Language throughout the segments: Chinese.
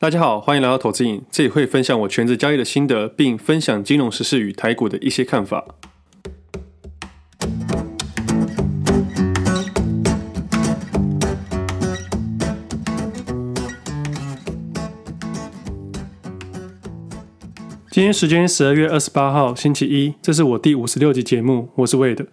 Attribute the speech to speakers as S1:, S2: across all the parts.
S1: 大家好，欢迎来到投资影，这里会分享我全职交易的心得，并分享金融时事与台股的一些看法。今天时间十二月二十八号星期一，这是我第五十六集节目，我是 Wade。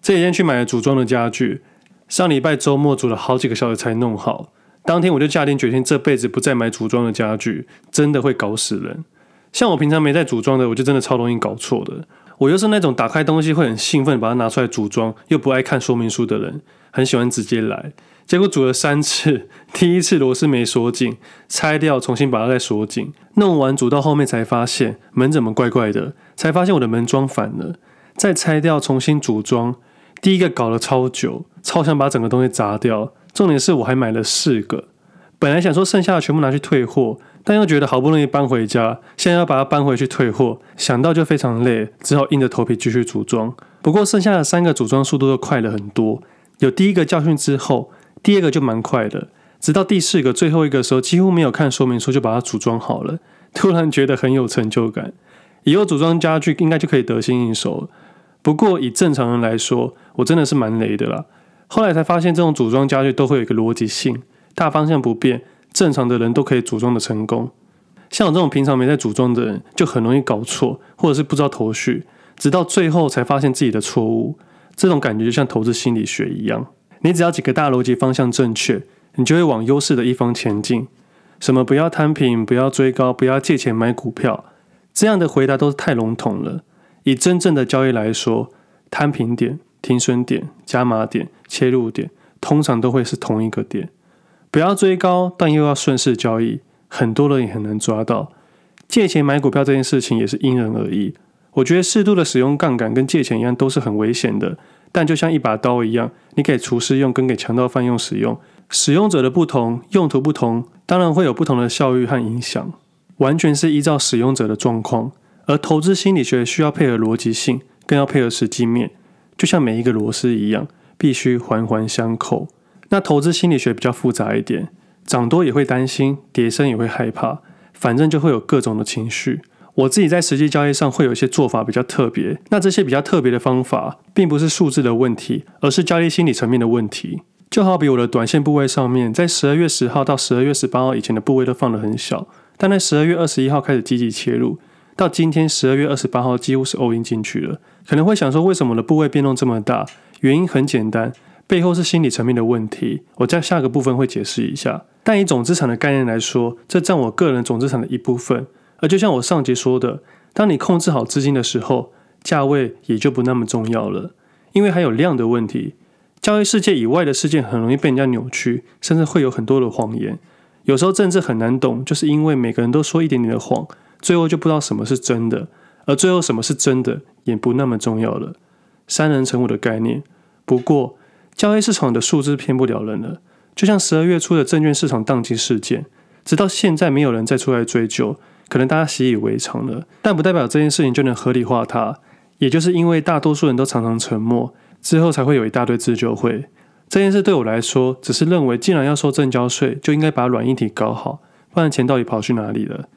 S1: 这几天去买了组装的家具，上礼拜周末组了好几个小时才弄好。当天我就下定决心，这辈子不再买组装的家具，真的会搞死人。像我平常没在组装的，我就真的超容易搞错的。我又是那种打开东西会很兴奋，把它拿出来组装，又不爱看说明书的人，很喜欢直接来。结果组了三次，第一次螺丝没锁紧，拆掉重新把它再锁紧，弄完组到后面才发现门怎么怪怪的，才发现我的门装反了，再拆掉重新组装。第一个搞了超久，超想把整个东西砸掉。重点是我还买了四个，本来想说剩下的全部拿去退货，但又觉得好不容易搬回家，现在要把它搬回去退货，想到就非常累，只好硬着头皮继续组装。不过剩下的三个组装速度都快了很多，有第一个教训之后，第二个就蛮快的，直到第四个最后一个时候，几乎没有看说明书就把它组装好了，突然觉得很有成就感。以后组装家具应该就可以得心应手了。不过以正常人来说，我真的是蛮雷的啦。后来才发现，这种组装家具都会有一个逻辑性，大方向不变，正常的人都可以组装的成功。像我这种平常没在组装的人，就很容易搞错，或者是不知道头绪，直到最后才发现自己的错误。这种感觉就像投资心理学一样，你只要几个大逻辑方向正确，你就会往优势的一方前进。什么不要摊平，不要追高，不要借钱买股票，这样的回答都是太笼统了。以真正的交易来说，摊平点。停损点、加码点、切入点，通常都会是同一个点。不要追高，但又要顺势交易，很多人也很难抓到。借钱买股票这件事情也是因人而异。我觉得适度的使用杠杆跟借钱一样，都是很危险的。但就像一把刀一样，你给厨师用，跟给强盗犯用使用，使用者的不同，用途不同，当然会有不同的效益和影响。完全是依照使用者的状况。而投资心理学需要配合逻辑性，更要配合实际面。就像每一个螺丝一样，必须环环相扣。那投资心理学比较复杂一点，涨多也会担心，跌深也会害怕，反正就会有各种的情绪。我自己在实际交易上会有一些做法比较特别。那这些比较特别的方法，并不是数字的问题，而是交易心理层面的问题。就好比我的短线部位上面，在十二月十号到十二月十八号以前的部位都放得很小，但在十二月二十一号开始积极切入。到今天十二月二十八号，几乎是 all in 进去了。可能会想说，为什么我的部位变动这么大？原因很简单，背后是心理层面的问题。我在下个部分会解释一下。但以总资产的概念来说，这占我个人总资产的一部分。而就像我上节说的，当你控制好资金的时候，价位也就不那么重要了，因为还有量的问题。交易世界以外的事件很容易被人家扭曲，甚至会有很多的谎言。有时候政治很难懂，就是因为每个人都说一点点的谎。最后就不知道什么是真的，而最后什么是真的也不那么重要了。三人成虎的概念。不过，交易市场的数字骗不了人了。就像十二月初的证券市场宕机事件，直到现在没有人再出来追究，可能大家习以为常了。但不代表这件事情就能合理化它。也就是因为大多数人都常常沉默，之后才会有一大堆自救会。这件事对我来说，只是认为既然要收证交税，就应该把软硬体搞好，不然钱到底跑去哪里了？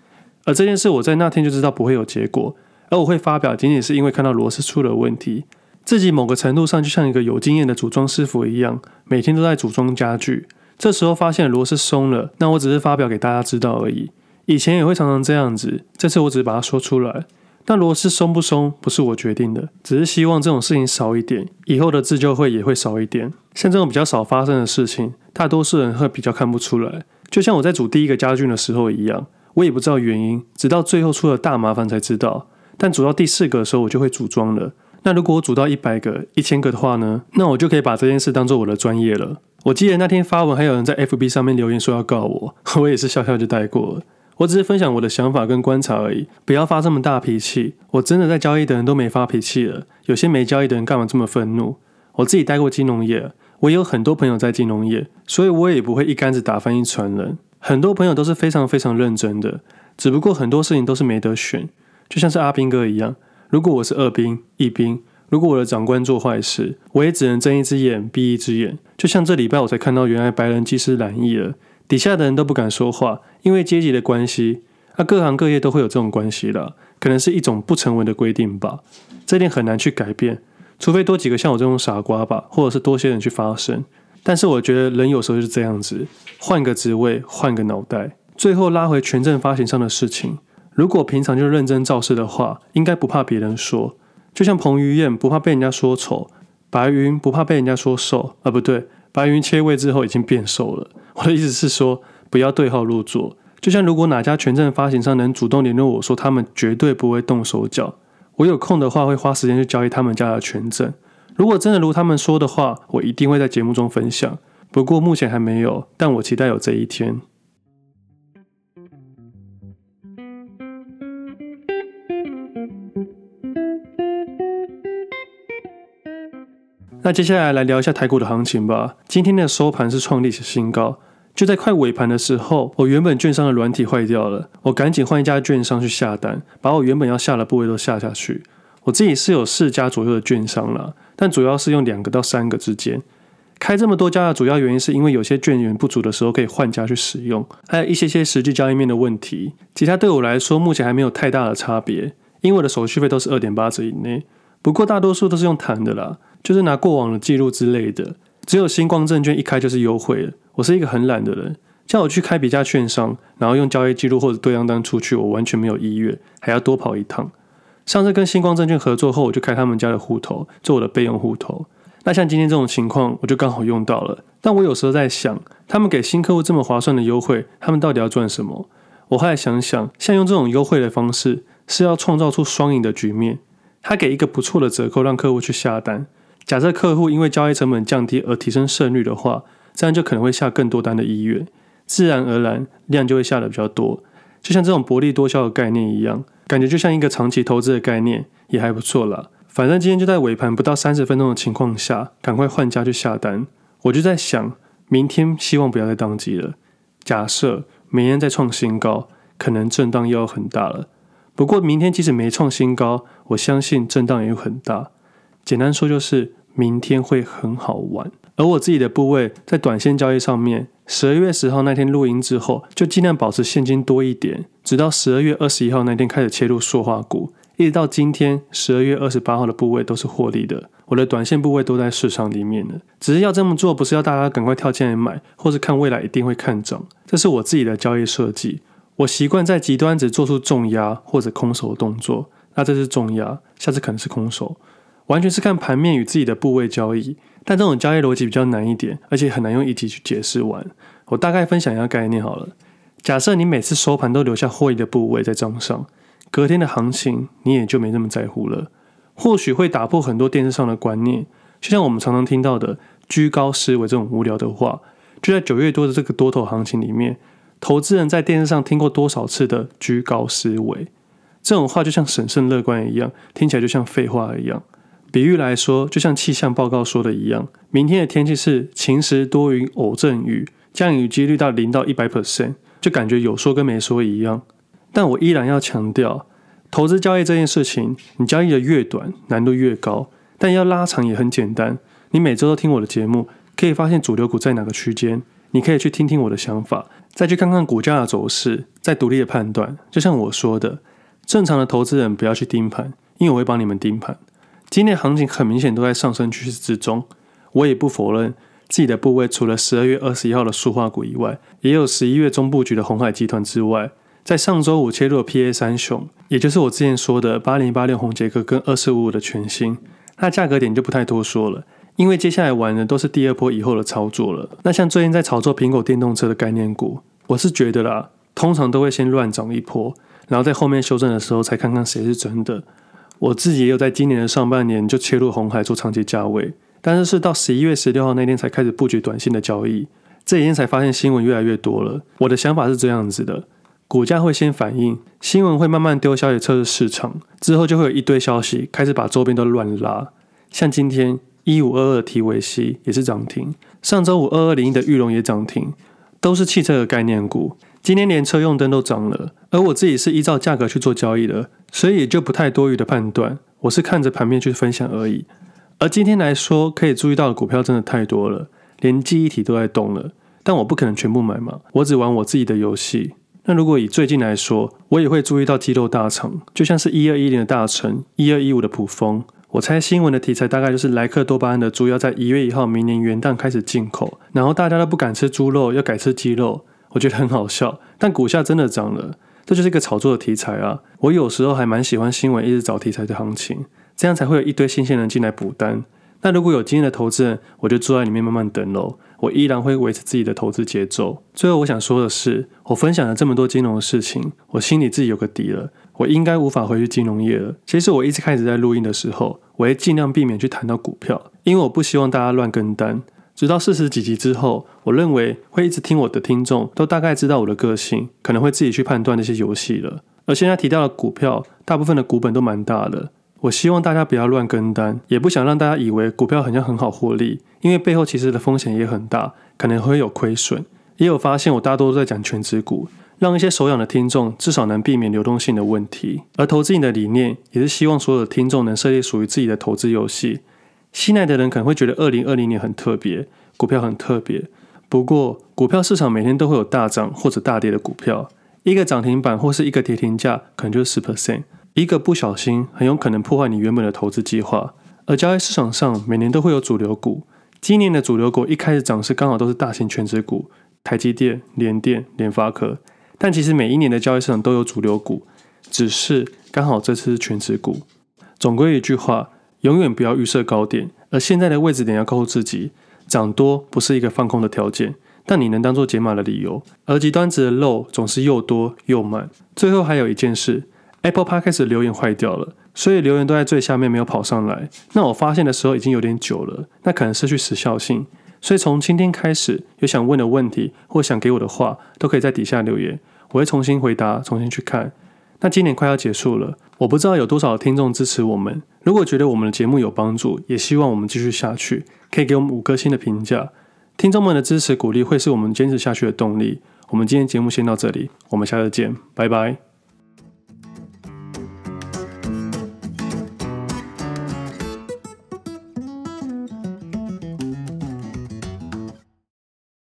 S1: 而这件事，我在那天就知道不会有结果，而我会发表，仅仅是因为看到螺丝出了问题。自己某个程度上就像一个有经验的组装师傅一样，每天都在组装家具。这时候发现螺丝松了，那我只是发表给大家知道而已。以前也会常常这样子，这次我只是把它说出来。那螺丝松不松不是我决定的，只是希望这种事情少一点，以后的自救会也会少一点。像这种比较少发生的事情，大多数人会比较看不出来。就像我在组第一个家具的时候一样。我也不知道原因，直到最后出了大麻烦才知道。但组到第四个的时候，我就会组装了。那如果我组到一百个、一千个的话呢？那我就可以把这件事当做我的专业了。我记得那天发文，还有人在 FB 上面留言说要告我，我也是笑笑就带过了。我只是分享我的想法跟观察而已，不要发这么大脾气。我真的在交易的人都没发脾气了，有些没交易的人干嘛这么愤怒？我自己待过金融业，我也有很多朋友在金融业，所以我也不会一竿子打翻一船人。很多朋友都是非常非常认真的，只不过很多事情都是没得选，就像是阿兵哥一样。如果我是二兵、一兵，如果我的长官做坏事，我也只能睁一只眼闭一只眼。就像这礼拜我才看到，原来白人机师染疫了，底下的人都不敢说话，因为阶级的关系。那、啊、各行各业都会有这种关系的，可能是一种不成文的规定吧。这点很难去改变，除非多几个像我这种傻瓜吧，或者是多些人去发声。但是我觉得人有时候就是这样子，换个职位，换个脑袋。最后拉回权证发行上的事情，如果平常就认真造势的话，应该不怕别人说。就像彭于晏不怕被人家说丑，白云不怕被人家说瘦啊，不对，白云切位之后已经变瘦了。我的意思是说，不要对号入座。就像如果哪家权证发行商能主动联络我说他们绝对不会动手脚，我有空的话会花时间去交易他们家的权证。如果真的如他们说的话，我一定会在节目中分享。不过目前还没有，但我期待有这一天。那接下来来聊一下台股的行情吧。今天的收盘是创历史新高，就在快尾盘的时候，我原本券商的软体坏掉了，我赶紧换一家券商去下单，把我原本要下的部位都下下去。我自己是有四家左右的券商啦，但主要是用两个到三个之间。开这么多家的主要原因是因为有些券源不足的时候可以换家去使用，还有一些些实际交易面的问题。其他对我来说目前还没有太大的差别，因为我的手续费都是二点八折以内。不过大多数都是用谈的啦。就是拿过往的记录之类的，只有星光证券一开就是优惠了。我是一个很懒的人，叫我去开别家券商，然后用交易记录或者对账单出去，我完全没有意愿，还要多跑一趟。上次跟星光证券合作后，我就开他们家的户头做我的备用户头。那像今天这种情况，我就刚好用到了。但我有时候在想，他们给新客户这么划算的优惠，他们到底要赚什么？我后来想想，像用这种优惠的方式，是要创造出双赢的局面。他给一个不错的折扣，让客户去下单。假设客户因为交易成本降低而提升胜率的话，这样就可能会下更多单的意愿，自然而然量就会下的比较多。就像这种薄利多销的概念一样，感觉就像一个长期投资的概念，也还不错啦。反正今天就在尾盘不到三十分钟的情况下，赶快换家去下单。我就在想，明天希望不要再当机了。假设明天再创新高，可能震荡又要很大了。不过明天即使没创新高，我相信震荡也有很大。简单说就是明天会很好玩，而我自己的部位在短线交易上面，十二月十号那天录音之后，就尽量保持现金多一点，直到十二月二十一号那天开始切入塑化股，一直到今天十二月二十八号的部位都是获利的，我的短线部位都在市场里面了。只是要这么做，不是要大家赶快跳进来买，或是看未来一定会看涨，这是我自己的交易设计。我习惯在极端只做出重压或者空手的动作，那这是重压，下次可能是空手。完全是看盘面与自己的部位交易，但这种交易逻辑比较难一点，而且很难用一集去解释完。我大概分享一下概念好了。假设你每次收盘都留下获利的部位在账上，隔天的行情你也就没那么在乎了。或许会打破很多电视上的观念，就像我们常常听到的“居高思维”这种无聊的话。就在九月多的这个多头行情里面，投资人在电视上听过多少次的“居高思维”这种话，就像审慎乐观一样，听起来就像废话一样。比喻来说，就像气象报告说的一样，明天的天气是晴时多云偶阵雨，降雨几率到零到一百 percent，就感觉有说跟没说一样。但我依然要强调，投资交易这件事情，你交易的越短，难度越高，但要拉长也很简单。你每周都听我的节目，可以发现主流股在哪个区间，你可以去听听我的想法，再去看看股价的走势，再独立的判断。就像我说的，正常的投资人不要去盯盘，因为我会帮你们盯盘。今天行情很明显都在上升趋势之中，我也不否认自己的部位除了十二月二十一号的塑化股以外，也有十一月中布局的鸿海集团之外，在上周五切入了 PA 三雄，也就是我之前说的八零八六宏杰克跟二四五五的全新，那价格点就不太多说了，因为接下来玩的都是第二波以后的操作了。那像最近在炒作苹果电动车的概念股，我是觉得啦，通常都会先乱涨一波，然后在后面修正的时候才看看谁是真的。我自己也有在今年的上半年就切入红海做长期价位，但是是到十一月十六号那天才开始布局短线的交易。这几天才发现新闻越来越多了。我的想法是这样子的：股价会先反应，新闻会慢慢丢消息测试市场，之后就会有一堆消息开始把周边都乱拉。像今天一五二二提维西也是涨停，上周五二二零一的裕隆也涨停，都是汽车的概念股。今天连车用灯都涨了，而我自己是依照价格去做交易的，所以也就不太多余的判断，我是看着盘面去分享而已。而今天来说，可以注意到的股票真的太多了，连记忆体都在动了。但我不可能全部买嘛，我只玩我自己的游戏。那如果以最近来说，我也会注意到肌肉大厂，就像是一二一零的大成，一二一五的普丰。我猜新闻的题材大概就是莱克多巴胺的猪要在一月一号明年元旦开始进口，然后大家都不敢吃猪肉，要改吃鸡肉，我觉得很好笑。但股价真的涨了，这就是一个炒作的题材啊！我有时候还蛮喜欢新闻一直找题材的行情，这样才会有一堆新鲜人进来补单。那如果有经验的投资人，我就坐在里面慢慢等喽。我依然会维持自己的投资节奏。最后我想说的是，我分享了这么多金融的事情，我心里自己有个底了。我应该无法回去金融业了。其实我一直开始在录音的时候，我会尽量避免去谈到股票，因为我不希望大家乱跟单。直到四十几集之后，我认为会一直听我的听众都大概知道我的个性，可能会自己去判断那些游戏了。而现在提到的股票，大部分的股本都蛮大的。我希望大家不要乱跟单，也不想让大家以为股票好像很好获利，因为背后其实的风险也很大，可能会有亏损。也有发现，我大多都在讲全职股，让一些手痒的听众至少能避免流动性的问题。而投资你的理念，也是希望所有的听众能设立属于自己的投资游戏。新来的人可能会觉得二零二零年很特别，股票很特别。不过，股票市场每天都会有大涨或者大跌的股票，一个涨停板或是一个跌停价，可能就是十 percent。一个不小心，很有可能破坏你原本的投资计划。而交易市场上每年都会有主流股，今年的主流股一开始涨势刚好都是大型全值股，台积电、联电、联发科。但其实每一年的交易市场都有主流股，只是刚好这次是权值股。总归一句话，永远不要预设高点，而现在的位置点要告诉自己，涨多不是一个放空的条件，但你能当做解码的理由。而极端值的漏总是又多又慢。最后还有一件事。Apple Podcast 留言坏掉了，所以留言都在最下面没有跑上来。那我发现的时候已经有点久了，那可能失去时效性。所以从今天开始，有想问的问题或想给我的话，都可以在底下留言，我会重新回答，重新去看。那今年快要结束了，我不知道有多少听众支持我们。如果觉得我们的节目有帮助，也希望我们继续下去，可以给我们五颗星的评价。听众们的支持鼓励会是我们坚持下去的动力。我们今天节目先到这里，我们下次见，拜拜。